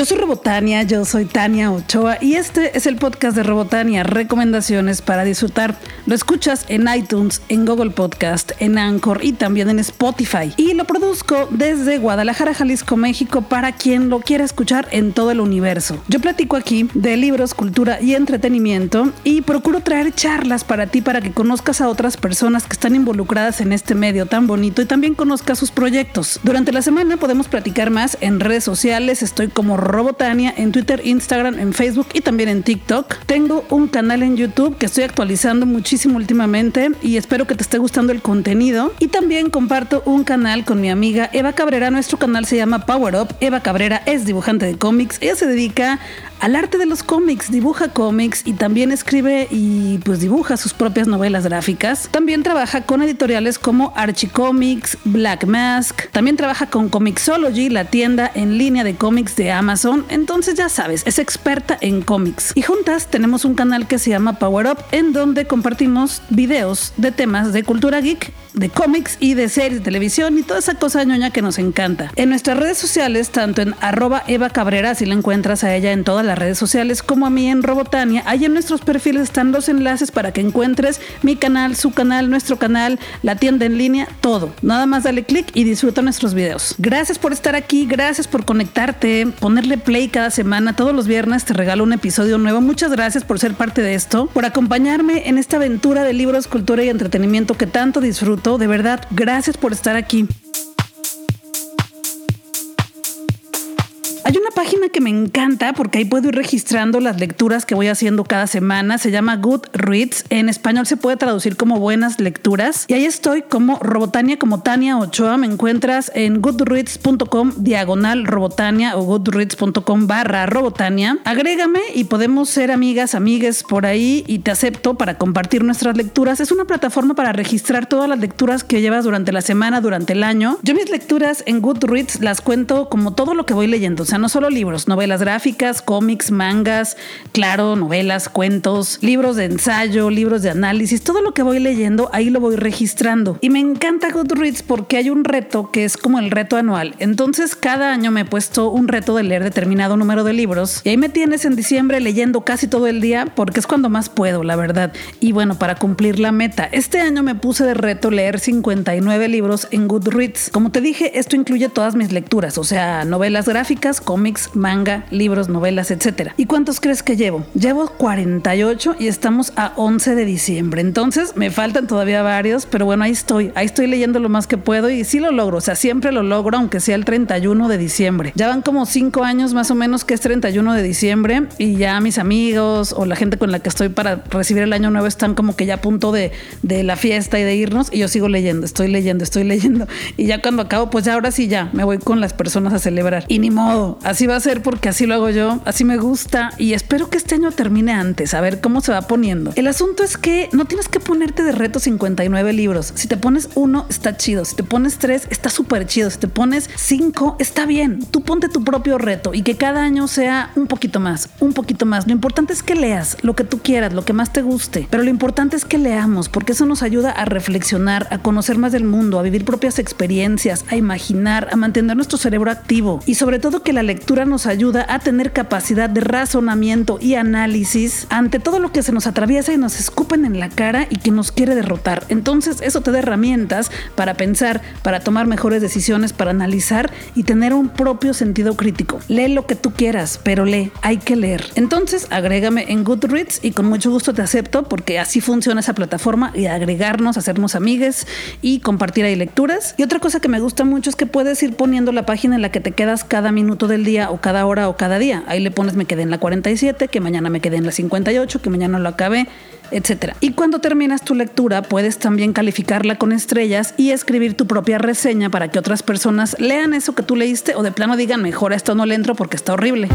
Yo soy Robotania, yo soy Tania Ochoa y este es el podcast de Robotania, recomendaciones para disfrutar. Lo escuchas en iTunes, en Google Podcast, en Anchor y también en Spotify. Y lo produzco desde Guadalajara, Jalisco, México, para quien lo quiera escuchar en todo el universo. Yo platico aquí de libros, cultura y entretenimiento y procuro traer charlas para ti para que conozcas a otras personas que están involucradas en este medio tan bonito y también conozcas sus proyectos. Durante la semana podemos platicar más en redes sociales, estoy como Robotania en Twitter, Instagram, en Facebook y también en TikTok. Tengo un canal en YouTube que estoy actualizando muchísimo últimamente y espero que te esté gustando el contenido. Y también comparto un canal con mi amiga Eva Cabrera. Nuestro canal se llama Power Up. Eva Cabrera es dibujante de cómics. Ella se dedica al arte de los cómics, dibuja cómics y también escribe y pues dibuja sus propias novelas gráficas. También trabaja con editoriales como Archie Comics, Black Mask, también trabaja con Comixology, la tienda en línea de cómics de Amazon, entonces ya sabes, es experta en cómics. Y juntas tenemos un canal que se llama Power Up en donde compartimos videos de temas de cultura geek, de cómics y de series de televisión y toda esa cosa ñoña que nos encanta. En nuestras redes sociales, tanto en arroba Eva Cabrera, si la encuentras a ella en todas las redes sociales, como a mí en Robotania, ahí en nuestros perfiles están los enlaces para que encuentres mi canal, su canal, nuestro canal, la tienda en línea, todo. Nada más dale clic y disfruta nuestros videos. Gracias por estar aquí, gracias por conectarte, ponerle play cada semana, todos los viernes te regalo un episodio nuevo. Muchas gracias por ser parte de esto, por acompañarme en esta aventura de libros, cultura y entretenimiento que tanto disfruto. De verdad, gracias por estar aquí. Hay una página que me encanta porque ahí puedo ir registrando las lecturas que voy haciendo cada semana. Se llama Goodreads. En español se puede traducir como buenas lecturas. Y ahí estoy como Robotania, como Tania Ochoa. Me encuentras en goodreads.com diagonal Robotania o goodreads.com barra Robotania. Agrégame y podemos ser amigas, amigues por ahí y te acepto para compartir nuestras lecturas. Es una plataforma para registrar todas las lecturas que llevas durante la semana, durante el año. Yo mis lecturas en Goodreads las cuento como todo lo que voy leyendo. O sea, no solo libros, novelas gráficas, cómics, mangas, claro, novelas, cuentos, libros de ensayo, libros de análisis, todo lo que voy leyendo, ahí lo voy registrando. Y me encanta Goodreads porque hay un reto que es como el reto anual. Entonces, cada año me he puesto un reto de leer determinado número de libros. Y ahí me tienes en diciembre leyendo casi todo el día porque es cuando más puedo, la verdad. Y bueno, para cumplir la meta, este año me puse de reto leer 59 libros en Goodreads. Como te dije, esto incluye todas mis lecturas, o sea, novelas gráficas, cómics, manga, libros, novelas, etcétera. ¿Y cuántos crees que llevo? Llevo 48 y estamos a 11 de diciembre. Entonces me faltan todavía varios, pero bueno, ahí estoy. Ahí estoy leyendo lo más que puedo y sí lo logro. O sea, siempre lo logro, aunque sea el 31 de diciembre. Ya van como 5 años más o menos que es 31 de diciembre y ya mis amigos o la gente con la que estoy para recibir el año nuevo están como que ya a punto de, de la fiesta y de irnos y yo sigo leyendo, estoy leyendo, estoy leyendo. Y ya cuando acabo, pues ya ahora sí ya me voy con las personas a celebrar. Y ni modo, Así va a ser porque así lo hago yo, así me gusta y espero que este año termine antes, a ver cómo se va poniendo. El asunto es que no tienes que ponerte de reto 59 libros. Si te pones uno, está chido. Si te pones tres, está súper chido. Si te pones cinco, está bien. Tú ponte tu propio reto y que cada año sea un poquito más, un poquito más. Lo importante es que leas lo que tú quieras, lo que más te guste, pero lo importante es que leamos porque eso nos ayuda a reflexionar, a conocer más del mundo, a vivir propias experiencias, a imaginar, a mantener nuestro cerebro activo y sobre todo que la lectura nos ayuda a tener capacidad de razonamiento y análisis ante todo lo que se nos atraviesa y nos escupen en la cara y que nos quiere derrotar. Entonces eso te da herramientas para pensar, para tomar mejores decisiones, para analizar y tener un propio sentido crítico. Lee lo que tú quieras, pero lee, hay que leer. Entonces agrégame en Goodreads y con mucho gusto te acepto porque así funciona esa plataforma y agregarnos, hacernos amigues y compartir ahí lecturas. Y otra cosa que me gusta mucho es que puedes ir poniendo la página en la que te quedas cada minuto del día o cada hora o cada día. Ahí le pones me quedé en la 47, que mañana me quedé en la 58, que mañana lo acabé, etcétera. Y cuando terminas tu lectura, puedes también calificarla con estrellas y escribir tu propia reseña para que otras personas lean eso que tú leíste o de plano digan, mejor esto no le entro porque está horrible.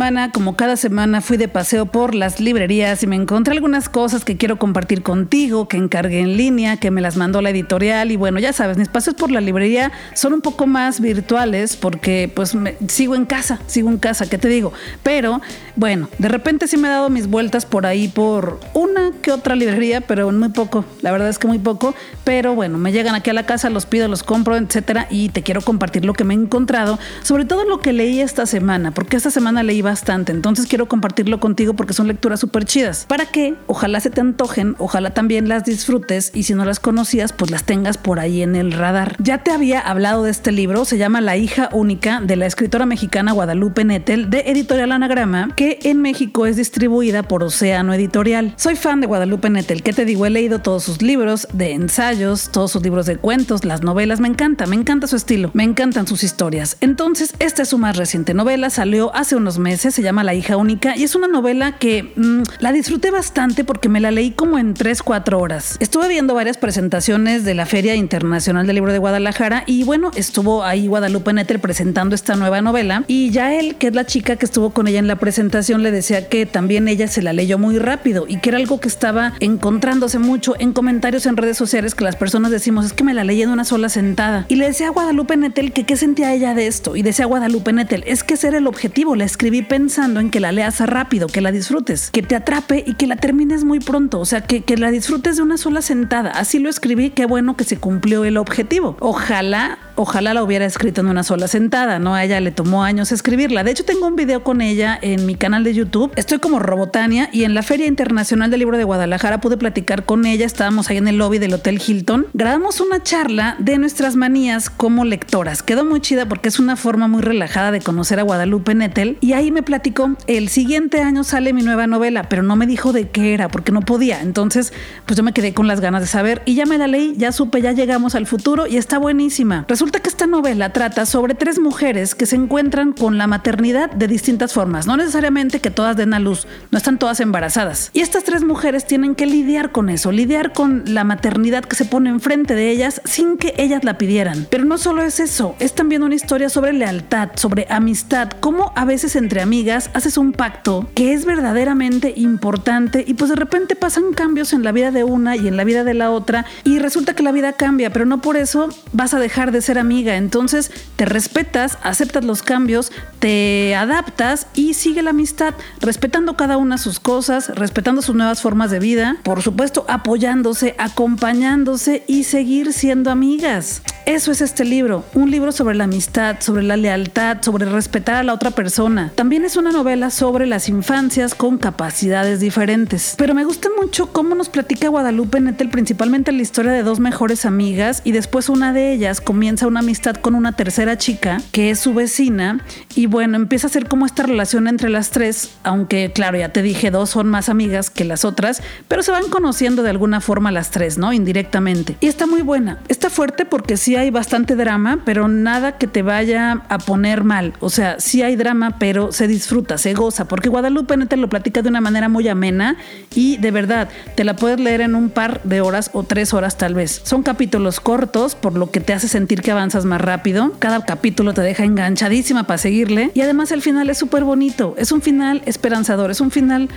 Semana, como cada semana, fui de paseo por las librerías y me encontré algunas cosas que quiero compartir contigo, que encargué en línea, que me las mandó la editorial y bueno, ya sabes, mis paseos por la librería son un poco más virtuales porque pues sigo en casa, sigo en casa, ¿qué te digo? Pero bueno, de repente sí me he dado mis vueltas por ahí por una que otra librería, pero muy poco, la verdad es que muy poco, pero bueno, me llegan aquí a la casa, los pido, los compro, etcétera y te quiero compartir lo que me he encontrado, sobre todo lo que leí esta semana, porque esta semana leí bastante, entonces quiero compartirlo contigo porque son lecturas súper chidas, para que ojalá se te antojen, ojalá también las disfrutes y si no las conocías, pues las tengas por ahí en el radar. Ya te había hablado de este libro, se llama La hija única de la escritora mexicana Guadalupe Nettel de Editorial Anagrama, que en México es distribuida por Océano Editorial. Soy fan de Guadalupe Nettel, ¿qué te digo? He leído todos sus libros de ensayos, todos sus libros de cuentos, las novelas, me encanta, me encanta su estilo, me encantan sus historias. Entonces, esta es su más reciente novela, salió hace unos meses, se llama La hija única y es una novela que mm, la disfruté bastante porque me la leí como en 3-4 horas. Estuve viendo varias presentaciones de la Feria Internacional del Libro de Guadalajara y bueno, estuvo ahí Guadalupe Nettel presentando esta nueva novela y ya él, que es la chica que estuvo con ella en la presentación, le decía que también ella se la leyó muy rápido y que era algo que estaba encontrándose mucho en comentarios en redes sociales que las personas decimos es que me la leí en una sola sentada. Y le decía a Guadalupe Nettel que qué sentía ella de esto y decía a Guadalupe Nettel es que ese era el objetivo, la escribí pensando en que la leas rápido, que la disfrutes, que te atrape y que la termines muy pronto, o sea, que, que la disfrutes de una sola sentada. Así lo escribí, qué bueno que se cumplió el objetivo. Ojalá ojalá la hubiera escrito en una sola sentada, ¿no? A ella le tomó años escribirla. De hecho, tengo un video con ella en mi canal de YouTube. Estoy como Robotania y en la Feria Internacional del Libro de Guadalajara pude platicar con ella. Estábamos ahí en el lobby del Hotel Hilton. Grabamos una charla de nuestras manías como lectoras. Quedó muy chida porque es una forma muy relajada de conocer a Guadalupe Nettel. Y ahí me platicó, el siguiente año sale mi nueva novela, pero no me dijo de qué era porque no podía. Entonces, pues yo me quedé con las ganas de saber y ya me la leí, ya supe, ya llegamos al futuro y está buenísima. Resulta que esta novela trata sobre tres mujeres que se encuentran con la maternidad de distintas formas, no necesariamente que todas den a luz, no están todas embarazadas. Y estas tres mujeres tienen que lidiar con eso, lidiar con la maternidad que se pone enfrente de ellas sin que ellas la pidieran. Pero no solo es eso, es también una historia sobre lealtad, sobre amistad, cómo a veces entre amigas haces un pacto que es verdaderamente importante y pues de repente pasan cambios en la vida de una y en la vida de la otra y resulta que la vida cambia, pero no por eso vas a dejar de ser amiga. Entonces te respetas, aceptas los cambios, te adaptas y sigue la amistad, respetando cada una sus cosas, respetando sus nuevas formas de vida, por supuesto apoyándose, acompañándose y seguir siendo amigas. Eso es este libro, un libro sobre la amistad, sobre la lealtad, sobre respetar a la otra persona. Es una novela sobre las infancias con capacidades diferentes. Pero me gusta mucho cómo nos platica Guadalupe Nettel principalmente la historia de dos mejores amigas y después una de ellas comienza una amistad con una tercera chica que es su vecina y bueno, empieza a ser como esta relación entre las tres, aunque claro, ya te dije, dos son más amigas que las otras, pero se van conociendo de alguna forma las tres, ¿no? Indirectamente. Y está muy buena, está fuerte porque sí hay bastante drama, pero nada que te vaya a poner mal. O sea, sí hay drama, pero se disfruta, se goza, porque Guadalupe te lo platica de una manera muy amena y de verdad, te la puedes leer en un par de horas o tres horas tal vez. Son capítulos cortos, por lo que te hace sentir que avanzas más rápido. Cada capítulo te deja enganchadísima para seguirle y además el final es súper bonito. Es un final esperanzador, es un final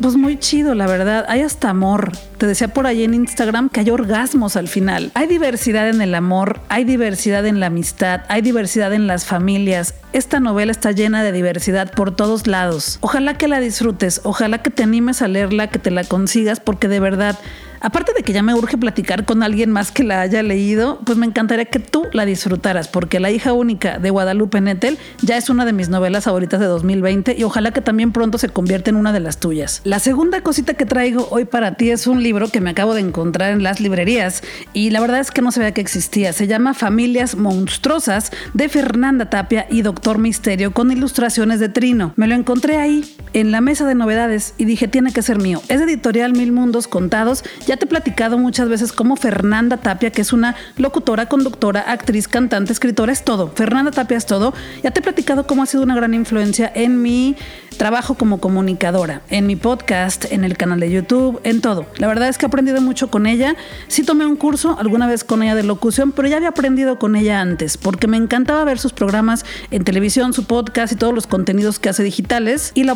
pues muy chido, la verdad. Hay hasta amor. Te decía por ahí en Instagram que hay orgasmos al final. Hay diversidad en el amor, hay diversidad en la amistad, hay diversidad en las familias. Esta novela está llena de diversidad por todos lados. Ojalá que la disfrutes, ojalá que te animes a leerla, que te la consigas, porque de verdad Aparte de que ya me urge platicar con alguien más que la haya leído, pues me encantaría que tú la disfrutaras, porque La hija única de Guadalupe Nettel ya es una de mis novelas favoritas de 2020 y ojalá que también pronto se convierta en una de las tuyas. La segunda cosita que traigo hoy para ti es un libro que me acabo de encontrar en las librerías y la verdad es que no sabía que existía. Se llama Familias Monstruosas de Fernanda Tapia y Doctor Misterio con ilustraciones de Trino. Me lo encontré ahí en la mesa de novedades y dije tiene que ser mío. Es editorial Mil Mundos Contados Ya te he platicado muchas veces cómo Fernanda Tapia, que es una locutora, conductora, actriz, cantante, escritora, es todo. Fernanda Tapia es todo. Ya te he platicado cómo ha sido una gran influencia en mi trabajo como comunicadora, en mi podcast, en el canal de YouTube, en todo. La verdad es que he aprendido mucho con ella. Sí tomé un curso alguna vez con ella de locución, pero ya había aprendido con ella antes, porque me encantaba ver sus programas en televisión, su podcast y todos los contenidos que hace digitales, y la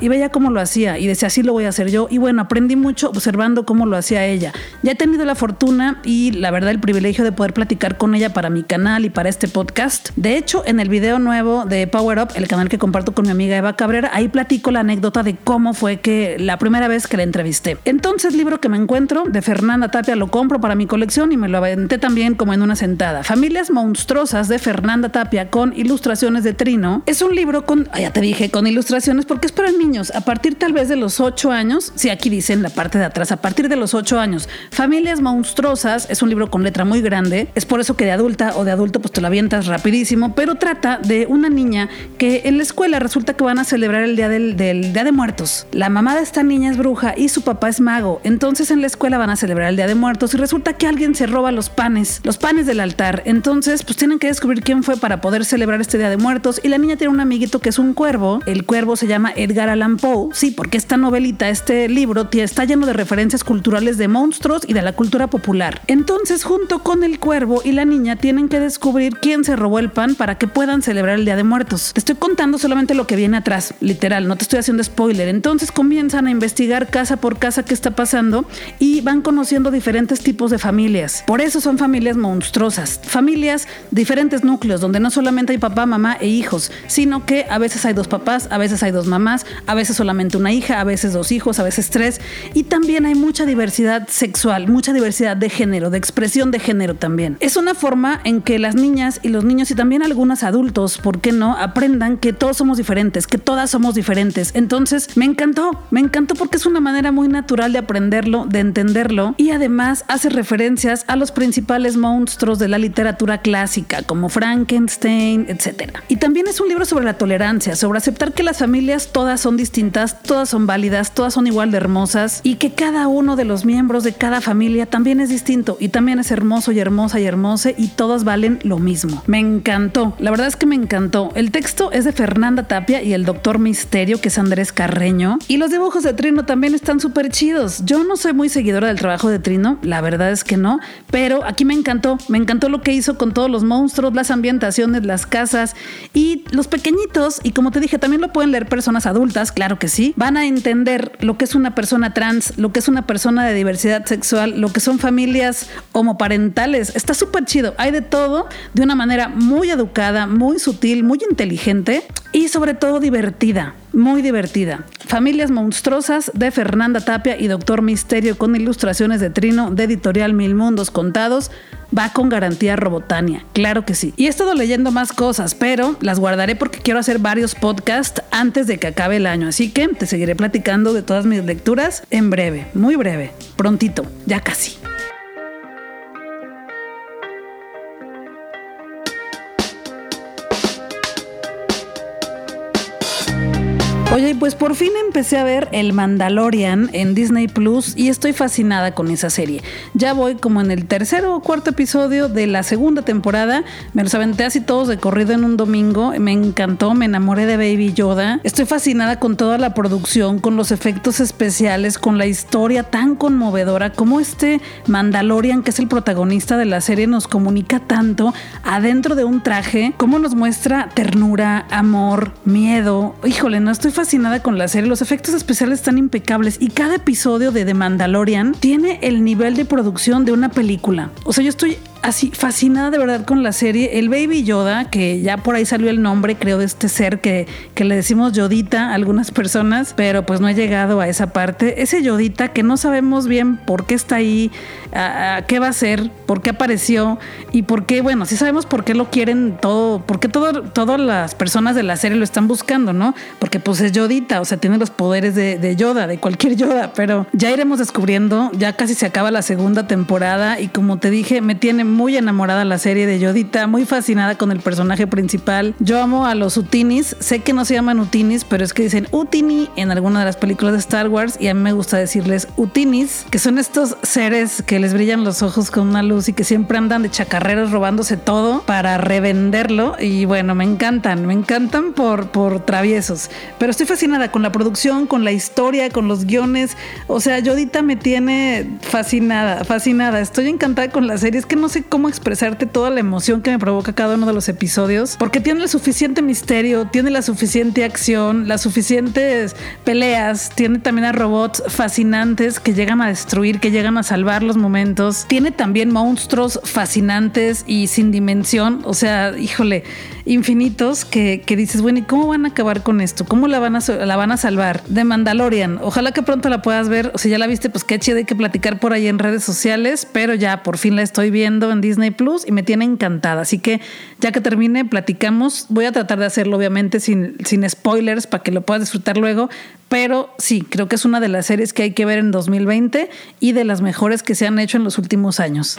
y veía cómo lo hacía y decía, así lo voy a hacer yo. Y bueno, aprendí mucho observando cómo lo hacía ella. Ya he tenido la fortuna y la verdad el privilegio de poder platicar con ella para mi canal y para este podcast. De hecho, en el video nuevo de Power Up, el canal que comparto con mi amiga Eva Cabrera, ahí platico la anécdota de cómo fue que la primera vez que la entrevisté. Entonces, libro que me encuentro de Fernanda Tapia lo compro para mi colección y me lo aventé también como en una sentada. Familias monstruosas de Fernanda Tapia con ilustraciones de Trino. Es un libro con, ah, ya te dije, con ilustraciones porque es para niños. A partir tal vez de los 8 años, si aquí dice en la parte de atrás, a partir de los 8 años. Familias monstruosas es un libro con letra muy grande. Es por eso que de adulta o de adulto pues te lo avientas rapidísimo, pero trata de una niña que en la escuela resulta que van a celebrar el día del, Día de Muertos. La mamá de esta niña es bruja y su papá es mago. Entonces en la escuela van a celebrar el Día de Muertos y resulta que alguien se roba los panes, los panes del altar. Entonces pues tienen que descubrir quién fue para poder celebrar este Día de Muertos y la niña tiene un amiguito que es un cuervo. El cuervo se llama Edgar Allan Poe. Sí, porque esta novelita, este libro está lleno de referencias culturales de monstruos y de la cultura popular. Entonces junto con el cuervo y la niña tienen que descubrir quién se robó el pan para que puedan celebrar el Día de Muertos. Te estoy contando solamente lo que viene atrás, literal, no te estoy haciendo spoiler. Entonces comienzan a investigar casa por casa qué está pasando y van conociendo diferentes tipos de familias. Por eso son familias monstruosas, familias, diferentes núcleos, donde no solamente hay papá, mamá e hijos, sino que a veces hay dos papás, a veces hay dos mamás, a veces solamente una hija, a veces dos hijos, a veces tres. Y también hay mucha diversidad sexual, mucha diversidad de género, de expresión de género también. Es una forma en que las niñas y los niños y también algunos adultos, ¿por qué no?, aprendan que todos somos diferentes, que todas somos diferentes. Entonces, me encantó, me encantó porque es una manera muy natural de aprenderlo, de entenderlo y además hace referencias a los principales monstruos de la literatura clásica, como Frankenstein, etc. Y también es un libro sobre la tolerancia, sobre aceptar que las familias todas son distintas, todas son válidas, todas son igual de hermosas y que cada uno de los miembros de cada familia también es distinto y también es hermoso y hermosa y hermosa y todos valen lo mismo. Me encantó, la verdad es que me encantó. El texto es de Fernanda Tapia y el Doctor Misterio, que es Andrés Carreño. Y los dibujos de Trino también están súper chidos. Yo no soy muy seguidora del trabajo de Trino, la verdad es que no, pero aquí me encantó. Me encantó lo que hizo con todos los monstruos, las ambientaciones, las casas y los pequeñitos. Y como te dije, también lo pueden leer personas adultas, claro que sí. Van a entender lo que es una persona trans, lo que es una persona de diversidad sexual, lo que son familias homoparentales. Está súper chido. Hay de todo de una manera muy educada, muy sutil, muy inteligente y sobre todo divertida muy divertida. Familias Monstruosas de Fernanda Tapia y Doctor Misterio con ilustraciones de Trino de Editorial Mil Mundos Contados. Va con garantía Robotania, claro que sí. Y he estado leyendo más cosas, pero las guardaré porque quiero hacer varios podcasts antes de que acabe el año. Así que te seguiré platicando de todas mis lecturas en breve, muy breve, prontito, ya casi. Oye, pues por fin empecé a ver El Mandalorian en Disney Plus y estoy fascinada con esa serie. Ya voy como en el tercer o cuarto episodio de la segunda temporada. Me los aventé así todos de corrido en un domingo. Me encantó, me enamoré de Baby Yoda. Estoy fascinada con toda la producción, con los efectos especiales, con la historia tan conmovedora como este Mandalorian, que es el protagonista de la serie, nos comunica tanto adentro de un traje, cómo nos muestra ternura, amor, miedo. Híjole, no estoy fascinada con la serie. Los efectos especiales están impecables y cada episodio de The Mandalorian tiene el nivel de producción de una película. O sea, yo estoy así fascinada de verdad con la serie. El Baby Yoda, que ya por ahí salió el nombre, creo, de este ser que, que le decimos Yodita a algunas personas, pero pues no he llegado a esa parte. Ese Yodita que no sabemos bien por qué está ahí, qué va a ser, por qué apareció y por qué, bueno, sí sabemos por qué lo quieren todo, por qué todo, todas las personas de la serie lo están buscando, ¿no? Porque pues es Yodita, o sea, tiene los poderes de, de Yoda, de cualquier Yoda, pero ya iremos descubriendo, ya casi se acaba la segunda temporada y como te dije, me tiene muy enamorada la serie de Yodita, muy fascinada con el personaje principal. Yo amo a los Utinis, sé que no se llaman Utinis, pero es que dicen Utini en alguna de las películas de Star Wars y a mí me gusta decirles Utinis, que son estos seres que les brillan los ojos con una luz y que siempre andan de chacarreros robándose todo para revenderlo y bueno, me encantan, me encantan por, por traviesos, pero estoy fascinada con la producción, con la historia, con los guiones, o sea, Yodita me tiene fascinada, fascinada, estoy encantada con la serie, es que no sé cómo expresarte toda la emoción que me provoca cada uno de los episodios, porque tiene el suficiente misterio, tiene la suficiente acción, las suficientes peleas, tiene también a robots fascinantes que llegan a destruir, que llegan a salvar los momentos, tiene también monstruos fascinantes y sin dimensión, o sea, híjole, infinitos que, dices, bueno, ¿y cómo van a acabar con esto? ¿Cómo la van a, la van a salvar? De Mandalorian, ojalá que pronto la puedas ver, o si ya la viste, pues qué chido hay que platicar por ahí en redes sociales, pero ya por fin la estoy viendo en Disney Plus y me tiene encantada, así que ya que termine, platicamos, voy a tratar de hacerlo obviamente sin, sin spoilers para que lo puedas disfrutar luego, pero sí, creo que es una de las series que hay que ver en 2020 y de las mejores que se han hecho en los últimos años.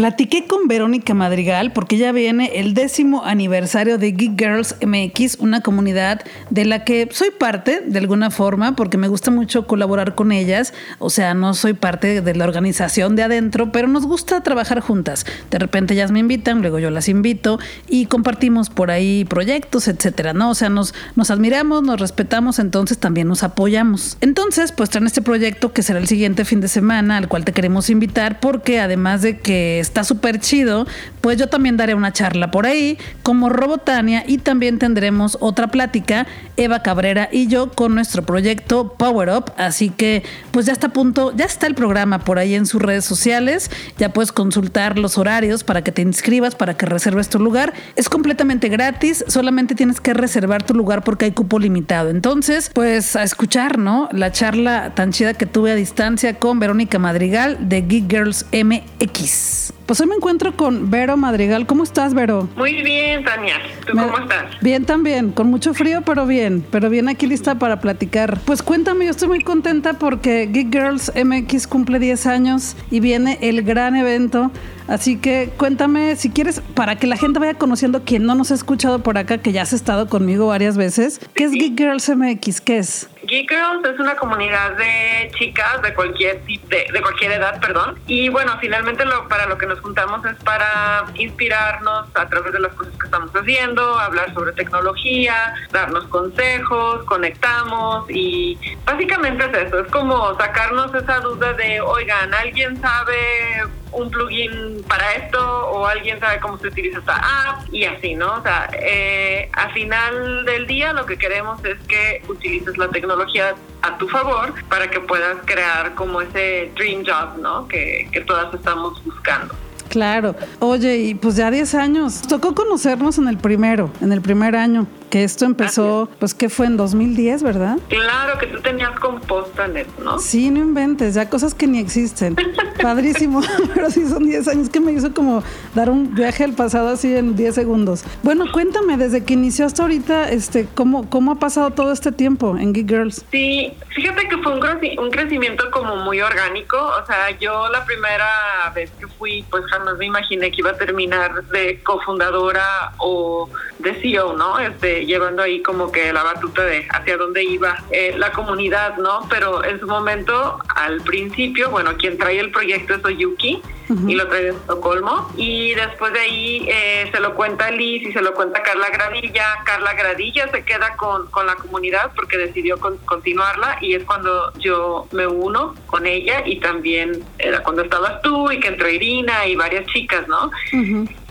Platiqué con Verónica Madrigal porque ya viene el décimo aniversario de Geek Girls MX, una comunidad de la que soy parte de alguna forma porque me gusta mucho colaborar con ellas. O sea, no soy parte de la organización de adentro, pero nos gusta trabajar juntas. De repente ellas me invitan, luego yo las invito y compartimos por ahí proyectos, etcétera, ¿no? O sea, nos, nos admiramos, nos respetamos, entonces también nos apoyamos. Entonces, pues traen este proyecto que será el siguiente fin de semana, al cual te queremos invitar porque además de que está súper chido, pues yo también daré una charla por ahí como Robotania y también tendremos otra plática, Eva Cabrera y yo, con nuestro proyecto Power Up. Así que pues ya está a punto, ya está el programa por ahí en sus redes sociales, ya puedes consultar los horarios para que te inscribas, para que reserves tu lugar. Es completamente gratis, solamente tienes que reservar tu lugar porque hay cupo limitado. Entonces, pues a escuchar, ¿no? La charla tan chida que tuve a distancia con Verónica Madrigal de Geek Girls MX. Pues hoy me encuentro con Vero Madrigal. ¿Cómo estás, Vero? Muy bien, Tania. ¿Tú cómo estás? Bien también, con mucho frío, pero bien. Pero bien aquí lista para platicar. Pues cuéntame, yo estoy muy contenta porque Geek Girls MX cumple 10 años y viene el gran evento Así que cuéntame, si quieres, para que la gente vaya conociendo quien no nos ha escuchado por acá, que ya has estado conmigo varias veces, ¿qué es Geek Girls MX? ¿Qué es? Geek Girls es una comunidad de chicas de cualquier de, de cualquier edad, perdón. Y bueno, finalmente lo, para lo que nos juntamos es para inspirarnos a través de las cosas estamos haciendo, hablar sobre tecnología, darnos consejos, conectamos y básicamente es eso, es como sacarnos esa duda de, oigan, ¿alguien sabe un plugin para esto o alguien sabe cómo se utiliza esta app y así, ¿no? O sea, eh, al final del día lo que queremos es que utilices la tecnología a tu favor para que puedas crear como ese dream job, ¿no? Que, que todas estamos buscando. Claro. Oye, y pues ya 10 años. Tocó conocernos en el primero, en el primer año que esto empezó, pues que fue en 2010, ¿verdad? Claro, que tú tenías Compostanet, ¿no? Sí, no inventes, ya cosas que ni existen. Padrísimo, pero sí son 10 años que me hizo como dar un viaje al pasado así en 10 segundos. Bueno, cuéntame, desde que inició hasta ahorita, este, ¿cómo, cómo ha pasado todo este tiempo en Geek Girls? Sí, fíjate que fue un, crecimiento como muy orgánico, o sea, yo la primera vez que fui, pues jamás me imaginé que iba a terminar de cofundadora o de CEO, ¿no? Este, llevando ahí como que la batuta de hacia dónde iba eh, la comunidad, ¿no? Pero en su momento, al principio, bueno, quien trae el proyecto es Oyuki y lo trae de Estocolmo. Y después de ahí eh, se lo cuenta Liz y se lo cuenta Carla Gradilla. Carla Gradilla se queda con, con la comunidad porque decidió continuarla y es cuando yo me uno con ella y también era cuando estabas tú y que entró Irina y varias chicas, ¿no?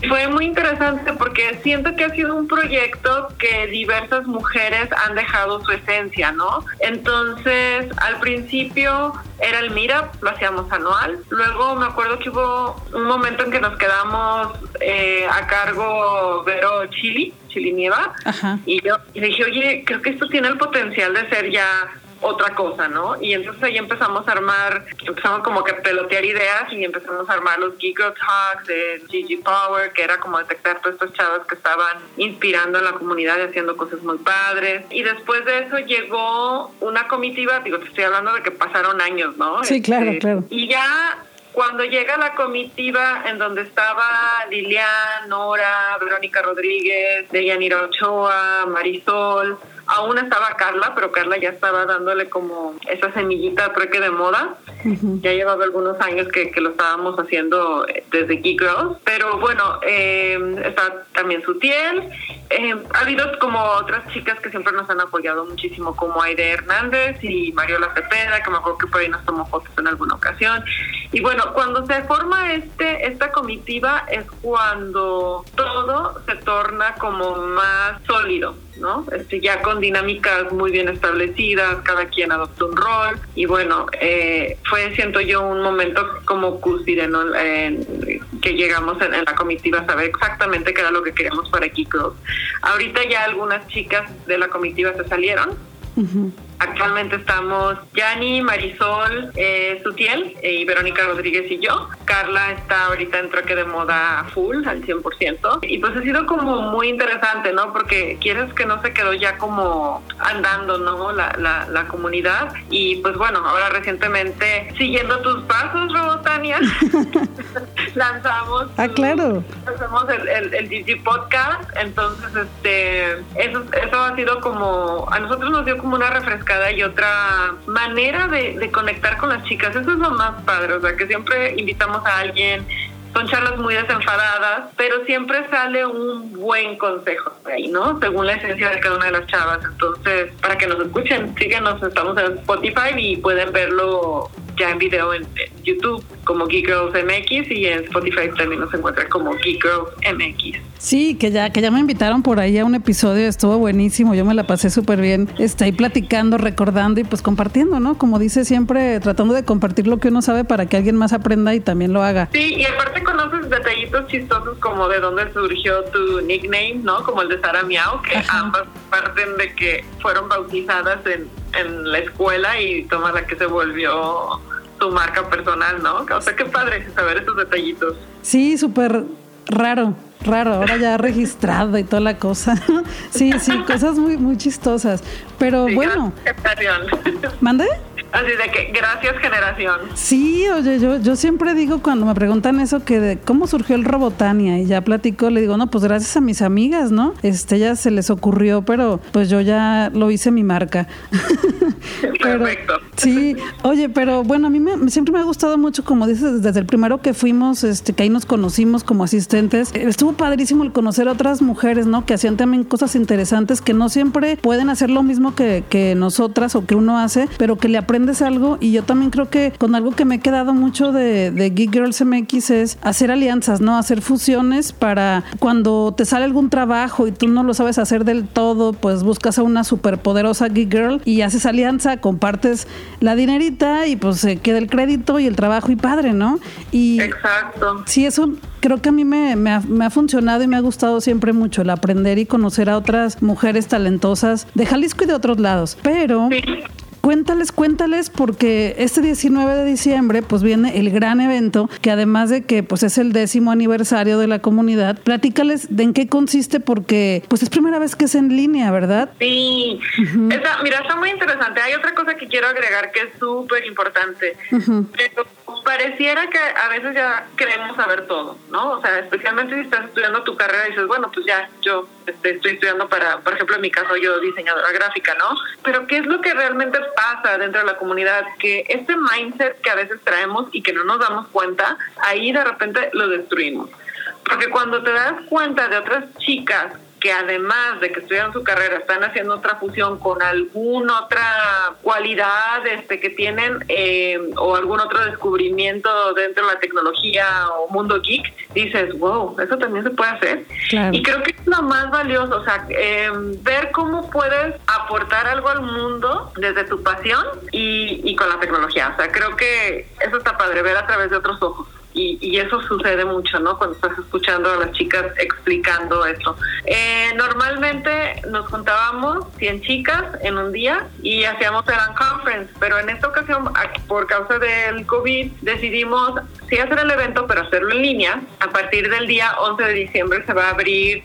Fue muy interesante porque siento que ha sido un proyecto que diversas mujeres han dejado su esencia, ¿no? Entonces, al principio era el Mira, lo hacíamos anual. Luego me acuerdo que hubo un momento en que nos quedamos eh, a cargo Vero Chili, Chili Nieva. Y yo dije, oye, creo que esto tiene el potencial de ser ya otra cosa, ¿no? Y entonces ahí empezamos a armar, empezamos como que pelotear ideas y empezamos a armar los Geek Girl Talks de Gigi Power, que era como detectar todos estos chavos que estaban inspirando a la comunidad y haciendo cosas muy padres. Y después de eso llegó una comitiva, digo, te estoy hablando de que pasaron años, ¿no? Sí, claro, Este, claro. Y ya cuando llega la comitiva en donde estaba Lilian, Nora, Verónica Rodríguez, Deyanira Ochoa, Marisol, aún estaba Carla, pero Carla ya estaba dándole como esa semillita creo que de moda. Ya llevaba algunos años que, que lo estábamos haciendo eh, desde Geek Girls. Pero bueno, eh, está también Sutiel. Eh, ha habido como otras chicas que siempre nos han apoyado muchísimo, como Aide Hernández y Mariola Cepeda, que me acuerdo que por ahí nos tomó fotos en alguna ocasión. Y bueno, cuando se forma este esta comitiva es cuando todo se torna como más sólido. ¿no? Este, ya con dinámicas muy bien establecidas, cada quien adopta un rol y bueno, eh, fue siento yo un momento como cúspide, ¿no? Que llegamos en, en la comitiva a saber exactamente qué era lo que queríamos para Kiko. Ahorita ya algunas chicas de la comitiva se salieron. Actualmente estamos Yani, Marisol, eh, Sutiel eh, y Verónica Rodríguez y yo. Carla está ahorita en troque de moda full, al 100%. Y pues ha sido como muy interesante, ¿no? Porque quieres que no se quedó ya como andando, ¿no? La, la, la comunidad. Y pues bueno, ahora recientemente, siguiendo tus pasos, Robotania, lanzamos Ah, claro. hacemos el, el, el GG Podcast, entonces este eso, eso ha sido como, a nosotros nos dio como una refrescada y otra manera de, conectar con las chicas, eso es lo más padre, o sea que siempre invitamos a alguien, son charlas muy desenfadadas, pero siempre sale un buen consejo de ahí, ¿no? Según la esencia de cada una de las chavas, entonces para que nos escuchen, síguenos, estamos en Spotify y pueden verlo ya en video en YouTube como Geek Girls MX y en Spotify también nos encuentran como Geek Girls MX. Sí, que ya, que ya me invitaron por ahí a un episodio, estuvo buenísimo, yo me la pasé súper bien, está ahí platicando, recordando y pues compartiendo, ¿no? Como dice siempre, tratando de compartir lo que uno sabe para que alguien más aprenda y también lo haga. Sí, y aparte conoces detallitos chistosos como de dónde surgió tu nickname, ¿no? Como el de Sara Miau, que Ajá. ambas parten de que fueron bautizadas en, en la escuela y toma la que se volvió tu marca personal, ¿no? O sea, qué padre saber esos detallitos. Sí, súper raro, raro, ahora ya registrado y toda la cosa. Sí, sí, cosas muy, muy chistosas. Pero Sí, bueno, generación. ¿mande? Así de que gracias generación. Sí, oye, yo, yo siempre digo cuando me preguntan eso que de cómo surgió el Robotania y ya platico, le digo, no, pues gracias a mis amigas, ¿no? Este ya se les ocurrió, pero pues yo ya lo hice mi marca. Pero- Perfecto. Sí, oye, pero bueno, a mí me, siempre me ha gustado mucho, como dices, desde el primero que fuimos, este, que ahí nos conocimos como asistentes, eh, estuvo padrísimo el conocer a otras mujeres, ¿no? Que hacían también cosas interesantes, que no siempre pueden hacer lo mismo que, que nosotras o que uno hace, pero que le aprendes algo. Y yo también creo que con algo que me he quedado mucho de, de Geek Girls MX es hacer alianzas, ¿no? Hacer fusiones para cuando te sale algún trabajo y tú no lo sabes hacer del todo, pues buscas a una superpoderosa Geek Girl y haces alianza, compartes la dinerita y pues se queda el crédito y el trabajo y padre, ¿no? Y Exacto. sí, eso creo que a mí me, me ha, me ha funcionado y me ha gustado siempre mucho el aprender y conocer a otras mujeres talentosas de Jalisco y de otros lados. Pero. Cuéntales, cuéntales, porque este 19 de diciembre pues viene el gran evento, que además de que pues es el décimo aniversario de la comunidad, platícales de en qué consiste, porque pues es primera vez que es en línea, ¿verdad? Sí, Esa- mira, está muy interesante. Hay otra cosa que quiero agregar que es súper importante. Pero pareciera que a veces ya creemos saber todo, ¿no? O sea, especialmente si estás estudiando tu carrera y dices, bueno, pues ya yo este, estoy estudiando para, por ejemplo, en mi caso yo diseñadora gráfica, ¿no? Pero ¿qué es lo que realmente pasa dentro de la comunidad? Que este mindset que a veces traemos y que no nos damos cuenta, ahí de repente lo destruimos. Porque cuando te das cuenta de otras chicas que además de que estudiaron su carrera están haciendo otra fusión con alguna otra cualidad este que tienen eh, o algún otro descubrimiento dentro de la tecnología o mundo geek, dices, wow, eso también se puede hacer. Claro. Y creo que es lo más valioso, o sea, eh, ver cómo puedes aportar algo al mundo desde tu pasión y, y con la tecnología. O sea, creo que eso está padre, ver a través de otros ojos. Y, y, eso sucede mucho, ¿no? Cuando estás escuchando a las chicas explicando eso. Eh, normalmente nos juntábamos 100 chicas en un día y hacíamos el conference, pero en esta ocasión, por causa del COVID, decidimos sí hacer el evento, pero hacerlo en línea. A partir del día 11 de diciembre se va a abrir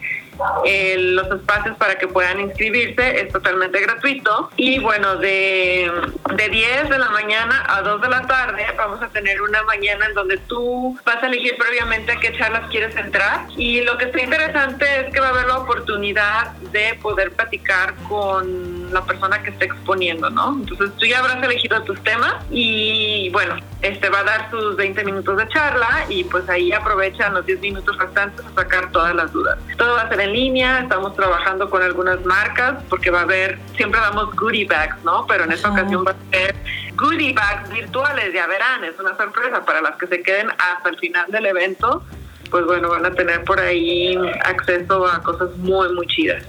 eh, los espacios para que puedan inscribirse, es totalmente gratuito. Y bueno, de, de 10 de la mañana a 2 de la tarde vamos a tener una mañana en donde tú vas a elegir previamente a qué charlas quieres entrar. Y lo que está interesante es que va a haber la oportunidad de poder platicar con la persona que esté exponiendo, ¿no? Entonces tú ya habrás elegido tus temas y bueno, este va a dar sus 20 minutos de charla y pues ahí aprovechan los 10 minutos restantes a sacar todas las dudas. Todo va a ser en línea, estamos trabajando con algunas marcas porque va a haber, siempre damos goodie bags, ¿no? Pero en esta ocasión va a ser goodie bags virtuales, ya verán, es una sorpresa para las que se queden hasta el final del evento. Pues bueno, van a tener por ahí acceso a cosas muy, muy chidas.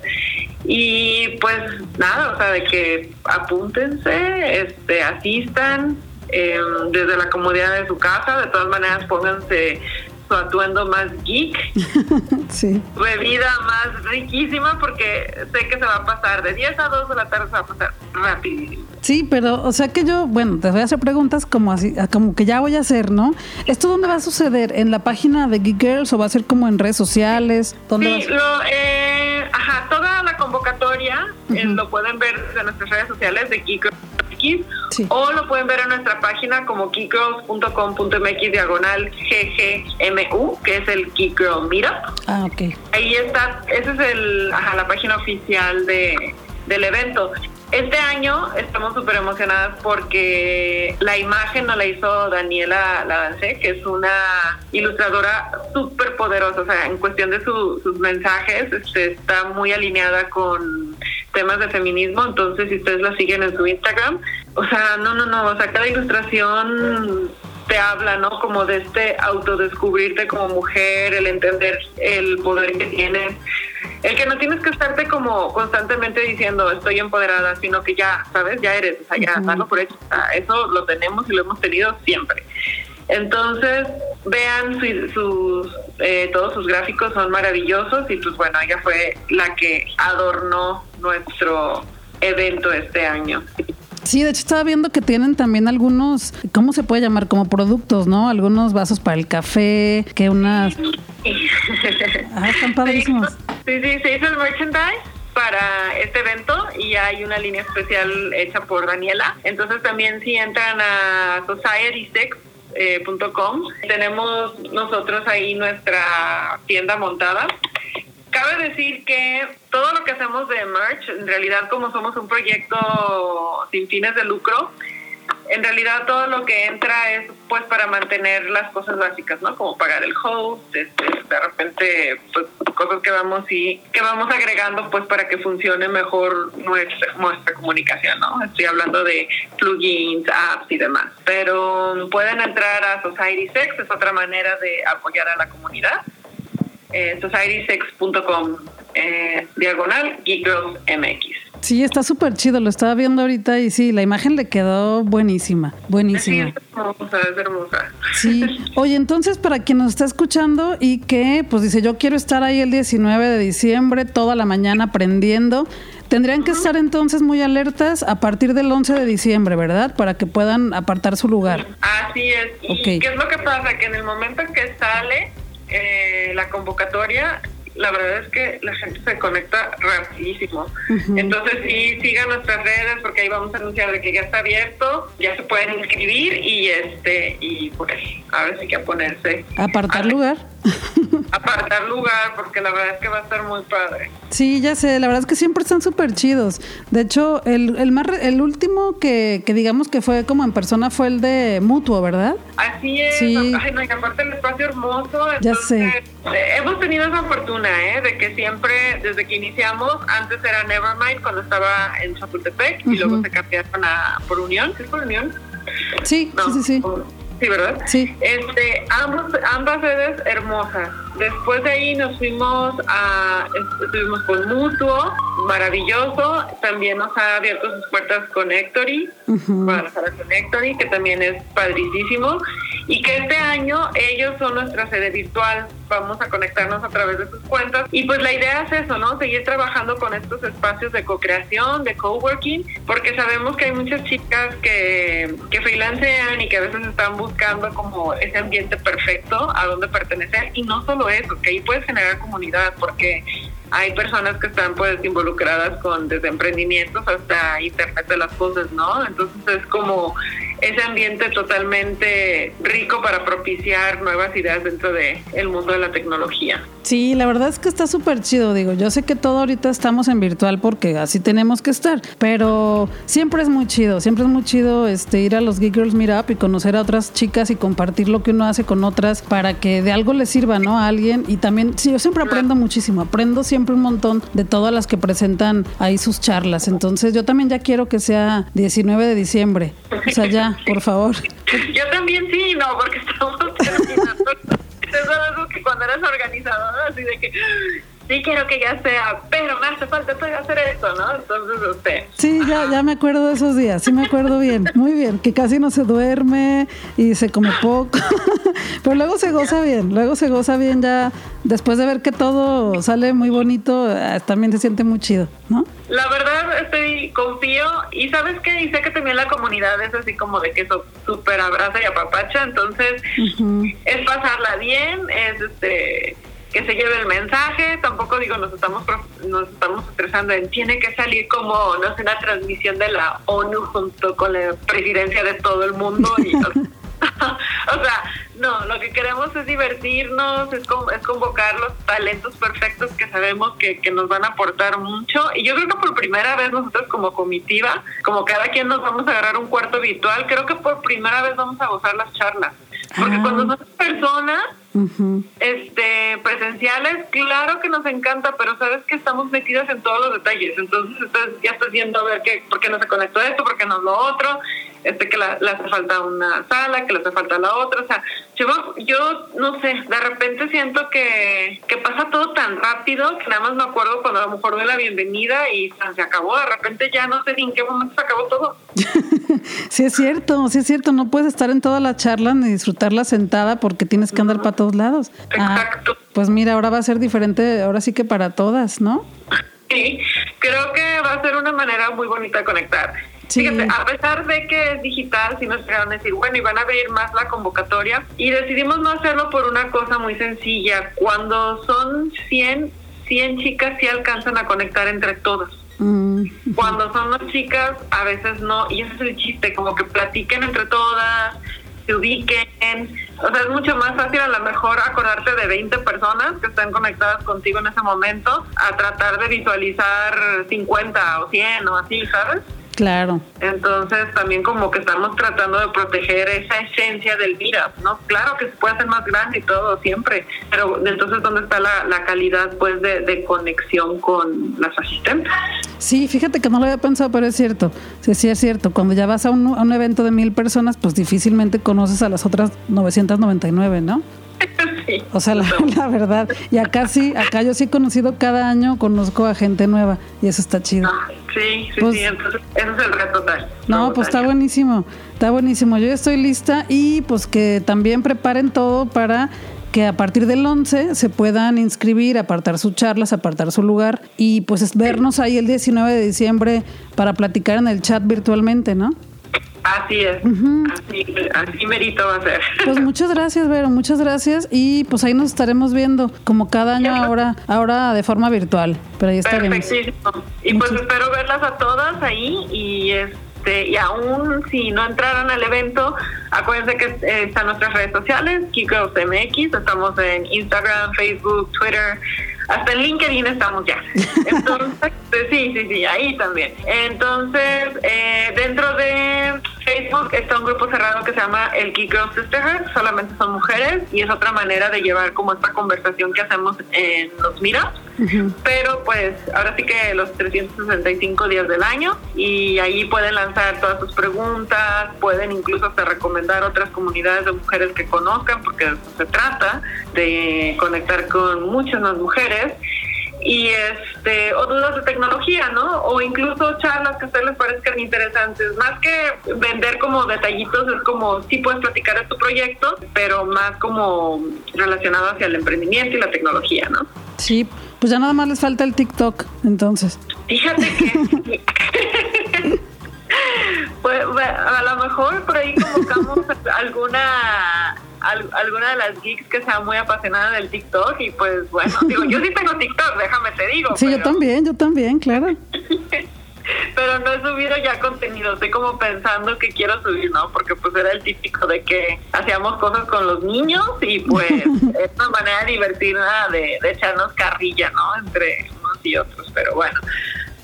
Y pues nada, o sea, de que apúntense, este, asistan eh, desde la comodidad de su casa, de todas maneras pónganse su atuendo más geek, sí. bebida más riquísima, porque sé que se va a pasar de 10 a 2 de la tarde, se va a pasar rapidísimo. Sí, pero, o sea que yo, bueno, te voy a hacer preguntas como así, como que ya voy a hacer, ¿no? ¿Esto dónde va a suceder? ¿En la página de Geek Girls o va a ser como en redes sociales? ¿Dónde sí, lo, eh, ajá, toda la convocatoria eh, lo pueden ver en nuestras redes sociales de Geek Girls o lo pueden ver en nuestra página como geekgirls.com.mx diagonal ggmu, que es el Geek Girl Meetup. Ah, ok. Ahí está, esa es el, ajá, la página oficial de, del evento. Este año estamos súper emocionadas porque la imagen nos la hizo Daniela Ladancé, que es una ilustradora súper poderosa, o sea, en cuestión de sus mensajes, este, está muy alineada con temas de feminismo, entonces si ustedes la siguen en su Instagram, o sea, no, no, no, o sea, cada ilustración te habla, ¿no? Como de este autodescubrirte como mujer, el entender el poder que tienes, el que no tienes que estarte como constantemente diciendo estoy empoderada, sino que ya, ¿sabes? Ya eres, o sea, ya, uh por hecho, eso lo tenemos y lo hemos tenido siempre. Entonces, vean sus, eh, todos sus gráficos son maravillosos y pues bueno, ella fue la que adornó nuestro evento este año. Sí, de hecho estaba viendo que tienen también algunos, ¿cómo se puede llamar? Como productos, ¿no? Algunos vasos para el café, que unas... Ah, están padrísimos. Sí, sí, se hizo el merchandise para este evento y hay una línea especial hecha por Daniela. Entonces también si entran a Society Sex eh, tenemos nosotros ahí nuestra tienda montada. Cabe decir que todo lo que hacemos de merch, en realidad como somos un proyecto sin fines de lucro, en realidad todo lo que entra es pues para mantener las cosas básicas, ¿no? Como pagar el host, este, de repente pues cosas que vamos y que vamos agregando pues para que funcione mejor nuestra nuestra comunicación, ¿no? Estoy hablando de plugins, apps y demás. Pero pueden entrar a Society Sex, es otra manera de apoyar a la comunidad. Eh, societysex.com eh, diagonal MX. Sí, está súper chido, lo estaba viendo ahorita y sí, la imagen le quedó buenísima, buenísima. Sí, es hermosa, es hermosa. Sí, oye, entonces para quien nos está escuchando y que pues dice, yo quiero estar ahí el 19 de diciembre, toda la mañana aprendiendo, tendrían que estar entonces muy alertas a partir del 11 de diciembre, ¿verdad? Para que puedan apartar su lugar. Así es. ¿Y qué es lo que pasa? Que en el momento en que sale eh, la convocatoria, la verdad es que la gente se conecta rapidísimo. Entonces sí, sigan nuestras redes porque ahí vamos a anunciar de que ya está abierto, ya se pueden inscribir y este y pues a ver si que ponerse. Apartar lugar. Apartar lugar porque la verdad es que va a estar muy padre. Sí, ya sé, la verdad es que siempre están súper chidos. De hecho, el, el, más, el último que, que digamos que fue como en persona fue el de Mutuo, ¿verdad? Así es. Sí. Ay, no, y aparte el espacio hermoso. ya sé. Eh, hemos tenido esa fortuna, ¿eh? De que siempre, desde que iniciamos, antes era Nevermind cuando estaba en Chapultepec y luego se cambiaron a por Unión. ¿Es por Unión? Sí, sí, sí, sí. Sí, ¿verdad? Sí. Este, ambos, ambas sedes hermosas. Después de ahí nos fuimos a, estuvimos con Mutuo, maravilloso. También nos ha abierto sus puertas con Hectory, con que también es padricísimo. Y que este año ellos son nuestra sede virtual. Vamos a conectarnos a través de sus cuentas. Y pues la idea es eso, ¿no? Seguir trabajando con estos espacios de co-creación, de coworking, porque sabemos que hay muchas chicas que, que freelancean y que a veces están buscando como ese ambiente perfecto a donde pertenecer. Y no solo eso, que ahí puedes generar comunidad, porque hay personas que están pues involucradas con desde emprendimientos hasta internet de las cosas, ¿no? Entonces es como ese ambiente totalmente rico para propiciar nuevas ideas dentro del el mundo de la tecnología. Sí, la verdad es que está súper chido, digo, yo sé que todo ahorita estamos en virtual porque así tenemos que estar, pero siempre es muy chido, siempre es muy chido este ir a los Geek Girls Meetup y conocer a otras chicas y compartir lo que uno hace con otras para que de algo le sirva, ¿no? A alguien y también, sí, yo siempre aprendo muchísimo, aprendo siempre un montón de todas las que presentan ahí sus charlas, entonces yo también ya quiero que sea 19 de diciembre, o sea, ya, por favor. Yo también sí, no, porque estamos terminando es algo que cuando eres organizador, así de que sí quiero que ya sea, pero me hace falta hacer esto, ¿no? Entonces usted. Sí, ya, ya me acuerdo de esos días, sí me acuerdo bien, muy bien, que casi no se duerme y se come poco, pero luego se goza bien, luego se goza bien ya, después de ver que todo sale muy bonito, eh, también se siente muy chido, ¿no? La verdad, estoy, confío y sabes que y sé que también la comunidad es así como de que eso súper abraza y apapacha, entonces es pasarla bien, es este que se lleve el mensaje, tampoco digo nos estamos nos estamos estresando en tiene que salir como no sé una transmisión de la ONU junto con la presidencia de todo el mundo y o sea, no, lo que queremos es divertirnos, es, es convocar los talentos perfectos que sabemos que, que, nos van a aportar mucho. Y yo creo que por primera vez nosotros como comitiva, como cada quien nos vamos a agarrar un cuarto virtual, creo que por primera vez vamos a gozar las charlas. Porque cuando ah. son personas este presenciales, claro que nos encanta, pero sabes que estamos metidas en todos los detalles. Entonces ya estás viendo a ver qué, por qué no se conectó esto, por qué no lo otro, este que le hace falta una sala, que le hace falta la otra. O sea, yo, yo no sé, de repente siento que, que pasa todo tan rápido que nada más me acuerdo cuando a lo mejor doy la bienvenida y se acabó. De repente ya no sé ni en qué momento se acabó todo. sí, es cierto, sí es cierto. No puedes estar en toda la charla ni disfrutarla sentada porque tienes que andar para todos lados. Ah, Exacto. pues mira, ahora va a ser diferente, ahora sí que para todas, ¿no? Sí, creo que va a ser una manera muy bonita de conectar. Fíjate, a pesar de que es digital, sí nos llegaron a decir, bueno, y van a ver más la convocatoria. Y decidimos no hacerlo por una cosa muy sencilla. Cuando son 100, 100 chicas sí alcanzan a conectar entre todas. Mm. Cuando son las chicas, a veces no. Y ese es el chiste, como que platiquen entre todas, se ubiquen. O sea, es mucho más fácil a lo mejor acordarte de 20 personas que están conectadas contigo en ese momento a tratar de visualizar 50 o 100 o así, ¿sabes? Claro. Entonces también como que estamos tratando de proteger esa esencia del virus, ¿no? Claro que se puede hacer más grande y todo siempre, pero entonces ¿dónde está la, calidad pues de, conexión con las asistentes? Sí, fíjate que no lo había pensado, pero es cierto, sí, sí es cierto. Cuando ya vas a un, a un evento de mil personas, pues difícilmente conoces a las otras 999, ¿no? O sea, la, verdad. Y acá sí, acá yo sí he conocido cada año, conozco a gente nueva y eso está chido. Ah, sí, sí, pues sí, entonces eso es el reto total. No, pues está buenísimo, está buenísimo. Yo estoy lista y pues que también preparen todo para que a partir del 11 se puedan inscribir, apartar sus charlas, apartar su lugar y pues vernos ahí el 19 de diciembre para platicar en el chat virtualmente, ¿no? Así es, así, así merito va a ser. Pues muchas gracias, Vero, muchas gracias y pues ahí nos estaremos viendo como cada año ahora, ahora de forma virtual, pero ahí estaremos. Perfectísimo. Y pues espero verlas a todas ahí y este y aún si no entraron al evento, acuérdense que eh, están nuestras redes sociales, MX, estamos en Instagram, Facebook, Twitter, hasta en LinkedIn estamos ya. Entonces, sí, sí, sí, ahí también. Entonces, eh, dentro de Facebook está un grupo cerrado que se llama el Geek Girl Sisterhood, solamente son mujeres y es otra manera de llevar como esta conversación que hacemos en los miras. Pero pues ahora sí que los 365 días del año y ahí pueden lanzar todas sus preguntas, pueden incluso hasta recomendar otras comunidades de mujeres que conozcan porque de eso se trata, de conectar con muchas más mujeres y este o dudas de tecnología, ¿no? O incluso charlas que a ustedes les parezcan interesantes. Más que vender como detallitos, es como sí puedes platicar de tu proyecto, pero más como relacionado hacia el emprendimiento y la tecnología, ¿no? Sí, pues ya nada más les falta el TikTok, entonces. Fíjate que pues, a lo mejor por ahí convocamos alguna alguna de las geeks que sea muy apasionada del TikTok y pues bueno, digo, yo sí tengo TikTok, déjame te digo. Sí, yo también, yo también, claro. pero no he subido ya contenido, estoy como pensando que quiero subir, ¿no? Porque pues era el típico de que hacíamos cosas con los niños y pues es una manera divertida de, de echarnos carrilla, ¿no? Entre unos y otros, pero bueno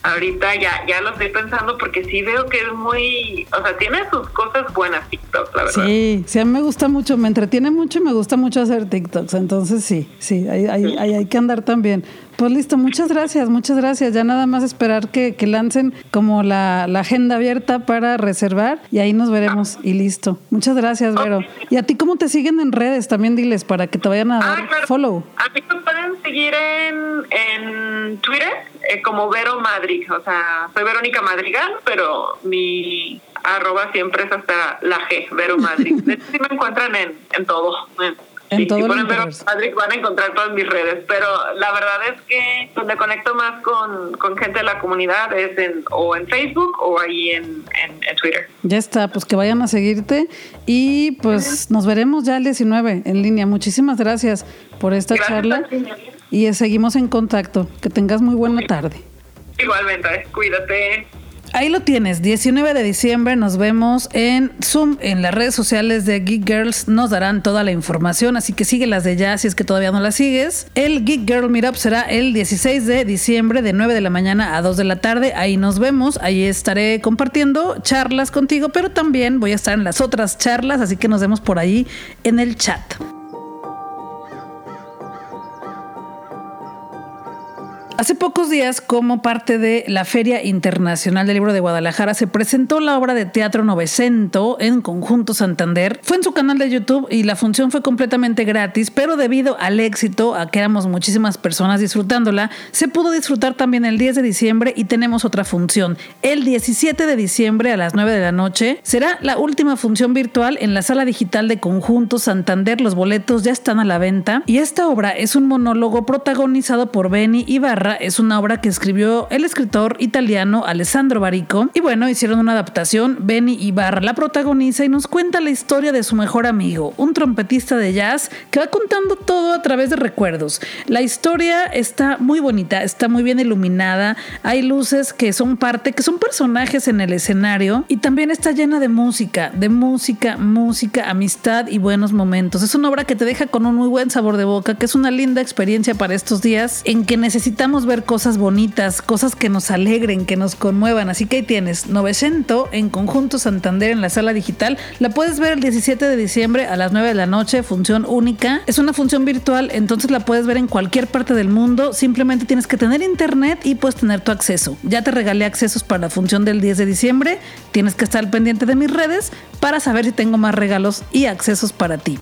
ahorita ya ya lo estoy pensando porque sí veo que es muy, o sea, tiene sus cosas buenas TikTok, la verdad. Sí, sí, a mí me gusta mucho, me entretiene mucho y me gusta mucho hacer TikToks, entonces sí, sí, hay, hay, hay, que andar también. Pues listo, muchas gracias, muchas gracias. Ya nada más esperar que, que lancen como la, la, agenda abierta para reservar y ahí nos veremos y listo. Muchas gracias, Vero. ¿Y a ti cómo te siguen en redes? También diles para que te vayan a dar ah, follow. A mí me pueden seguir en, en Twitter eh, como Vero Madrid. O sea, soy Verónica Madrigal, pero mi arroba siempre es hasta la G, Vero Madrid. De hecho, sí me encuentran en, en todo. En todo si ponen Vero Madrid van a encontrar todas mis redes, pero la verdad es que donde conecto más con, con gente de la comunidad es en, o en Facebook o ahí en, en, Twitter. Ya está, pues que vayan a seguirte y pues nos veremos ya el 19 en línea. Muchísimas gracias por esta charla y seguimos en contacto. Que tengas muy buena tarde. Igualmente, cuídate. Ahí lo tienes, 19 de diciembre nos vemos en Zoom, en las redes sociales de Geek Girls nos darán toda la información, así que sigue las de ya si es que todavía no las sigues. El Geek Girl Meetup será el 16 de diciembre de 9 de la mañana a 2 de la tarde, ahí nos vemos, ahí estaré compartiendo charlas contigo, pero también voy a estar en las otras charlas, así que nos vemos por ahí en el chat. Hace pocos días, como parte de la Feria Internacional del Libro de Guadalajara, se presentó la obra de teatro Novecento en Conjunto Santander. Fue en su canal de YouTube y la función fue completamente gratis, pero debido al éxito, a que éramos muchísimas personas disfrutándola, se pudo disfrutar también el 10 de diciembre y tenemos otra función. El 17 de diciembre a las 9 de la noche será la última función virtual en la sala digital de Conjunto Santander. Los boletos ya están a la venta y esta obra es un monólogo protagonizado por Benny Ibarra es una obra que escribió el escritor italiano Alessandro Barico. Y bueno, hicieron una adaptación. Benny Ibarra la protagoniza y nos cuenta la historia de su mejor amigo, un trompetista de jazz que va contando todo a través de recuerdos. La historia está muy bonita, está muy bien iluminada. Hay luces que son parte, que son personajes en el escenario y también está llena de música, de música, música, amistad y buenos momentos. Es una obra que te deja con un muy buen sabor de boca, que es una linda experiencia para estos días en que necesitamos ver cosas bonitas, cosas que nos alegren, que nos conmuevan. Así que ahí tienes 900 en Conjunto Santander en la sala digital. La puedes ver el 17 de diciembre a las 9 de la noche, función única. Es una función virtual, entonces la puedes ver en cualquier parte del mundo. Simplemente tienes que tener internet y puedes tener tu acceso. Ya te regalé accesos para la función del 10 de diciembre. Tienes que estar pendiente de mis redes para saber si tengo más regalos y accesos para ti.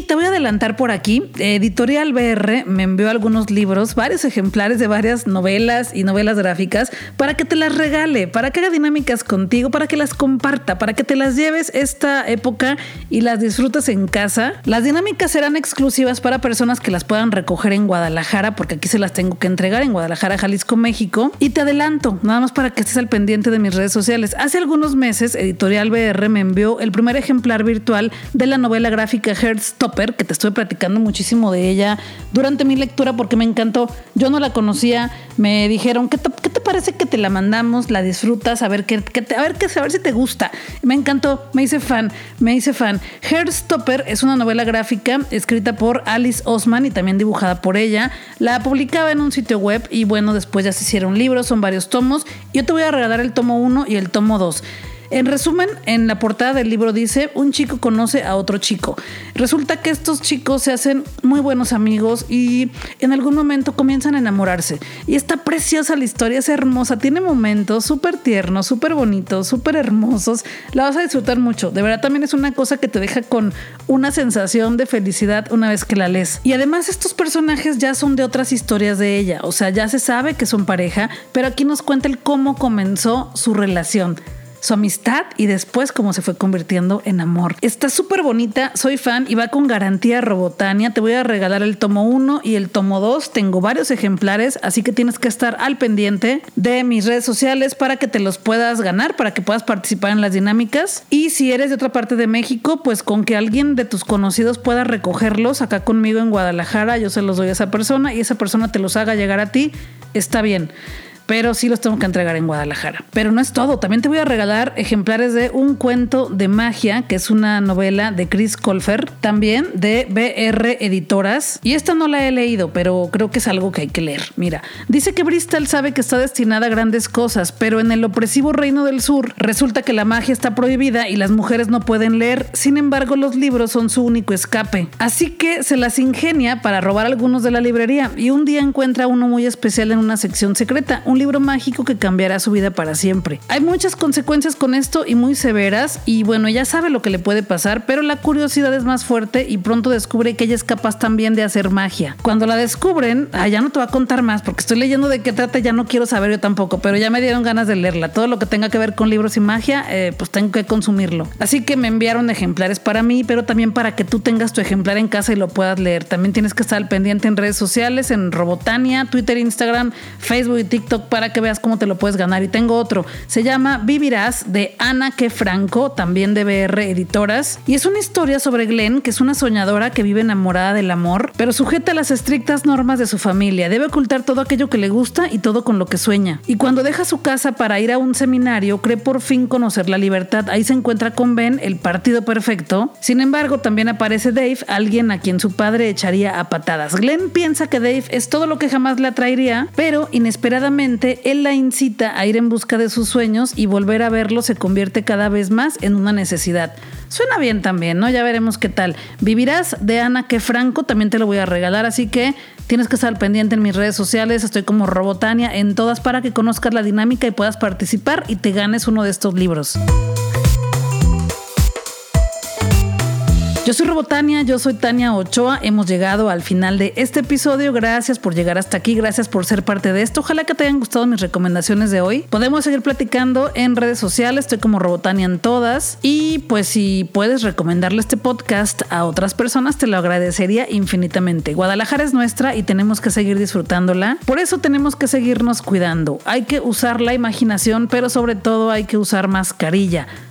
Te voy a adelantar por aquí. Editorial BR me envió algunos libros, varios ejemplares de varias novelas y novelas gráficas para que te las regale, para que haga dinámicas contigo, para que las comparta, para que te las lleves esta época y las disfrutes en casa. Las dinámicas serán exclusivas para personas que las puedan recoger en Guadalajara, porque aquí se las tengo que entregar en Guadalajara, Jalisco, México. Y te adelanto, nada más para que estés al pendiente de mis redes sociales. Hace algunos meses, Editorial BR me envió el primer ejemplar virtual de la novela gráfica Hertz Que te estuve platicando muchísimo de ella durante mi lectura porque me encantó. Yo no la conocía, me dijeron, ¿qué te, te parece que te la mandamos? La disfrutas, a ver, qué, qué a, ver qué, a ver si te gusta. Me encantó, me hice fan, me hice fan. Heartstopper es una novela gráfica escrita por Alice Osman y también dibujada por ella. La publicaba en un sitio web y bueno, después ya se hicieron libros, son varios tomos. Yo te voy a regalar el tomo 1 y el tomo 2. En resumen, en la portada del libro dice, un chico conoce a otro chico. Resulta que estos chicos se hacen muy buenos amigos y en algún momento comienzan a enamorarse. Y está preciosa la historia, es hermosa, tiene momentos súper tiernos, súper bonitos, súper hermosos. La vas a disfrutar mucho. De verdad también es una cosa que te deja con una sensación de felicidad una vez que la lees. Y además estos personajes ya son de otras historias de ella, o sea, ya se sabe que son pareja, pero aquí nos cuenta el cómo comenzó su relación su amistad y después cómo se fue convirtiendo en amor. Está súper bonita, soy fan y va con garantía Robotania. Te voy a regalar el tomo 1 y el tomo 2. Tengo varios ejemplares, así que tienes que estar al pendiente de mis redes sociales para que te los puedas ganar, para que puedas participar en las dinámicas. Y si eres de otra parte de México, pues con que alguien de tus conocidos pueda recogerlos acá conmigo en Guadalajara, yo se los doy a esa persona y esa persona te los haga llegar a ti, está bien pero sí los tengo que entregar en Guadalajara. Pero no es todo, también te voy a regalar ejemplares de Un cuento de magia, que es una novela de Chris Colfer, también de BR Editoras. Y esta no la he leído, pero creo que es algo que hay que leer. Mira, dice que Bristol sabe que está destinada a grandes cosas, pero en el opresivo reino del sur resulta que la magia está prohibida y las mujeres no pueden leer. Sin embargo, los libros son su único escape. Así que se las ingenia para robar algunos de la librería y un día encuentra uno muy especial en una sección secreta, libro mágico que cambiará su vida para siempre. Hay muchas consecuencias con esto y muy severas y bueno, ella sabe lo que le puede pasar, pero la curiosidad es más fuerte y pronto descubre que ella es capaz también de hacer magia. Cuando la descubren, ah, ya no te voy a contar más porque estoy leyendo de qué trata, ya no quiero saber yo tampoco, pero ya me dieron ganas de leerla. Todo lo que tenga que ver con libros y magia, eh, pues tengo que consumirlo. Así que me enviaron ejemplares para mí, pero también para que tú tengas tu ejemplar en casa y lo puedas leer. También tienes que estar al pendiente en redes sociales, en Robotania, Twitter, Instagram, Facebook y TikTok para que veas cómo te lo puedes ganar. Y tengo otro, se llama Vivirás de Ana Que Franco, también de BR Editoras. Y es una historia sobre Glenn, que es una soñadora que vive enamorada del amor, pero sujeta a las estrictas normas de su familia. Debe ocultar todo aquello que le gusta y todo con lo que sueña. Y cuando deja su casa para ir a un seminario, cree por fin conocer la libertad. Ahí se encuentra con Ben, el partido perfecto. Sin embargo, también aparece Dave, alguien a quien su padre echaría a patadas. Glenn piensa que Dave es todo lo que jamás le atraería, pero inesperadamente él la incita a ir en busca de sus sueños y volver a verlo se convierte cada vez más en una necesidad. Suena bien también, ¿no? Ya veremos qué tal. Vivirás de Ana que Franco, también te lo voy a regalar, así que tienes que estar pendiente en mis redes sociales, estoy como Robotania en todas para que conozcas la dinámica y puedas participar y te ganes uno de estos libros. Yo soy Robotania, yo soy Tania Ochoa. Hemos llegado al final de este episodio. Gracias por llegar hasta aquí, gracias por ser parte de esto. Ojalá que te hayan gustado mis recomendaciones de hoy. Podemos seguir platicando en redes sociales, estoy como Robotania en todas. Y pues si puedes recomendarle este podcast a otras personas, te lo agradecería infinitamente. Guadalajara es nuestra y tenemos que seguir disfrutándola. Por eso tenemos que seguirnos cuidando. Hay que usar la imaginación, pero sobre todo hay que usar mascarilla.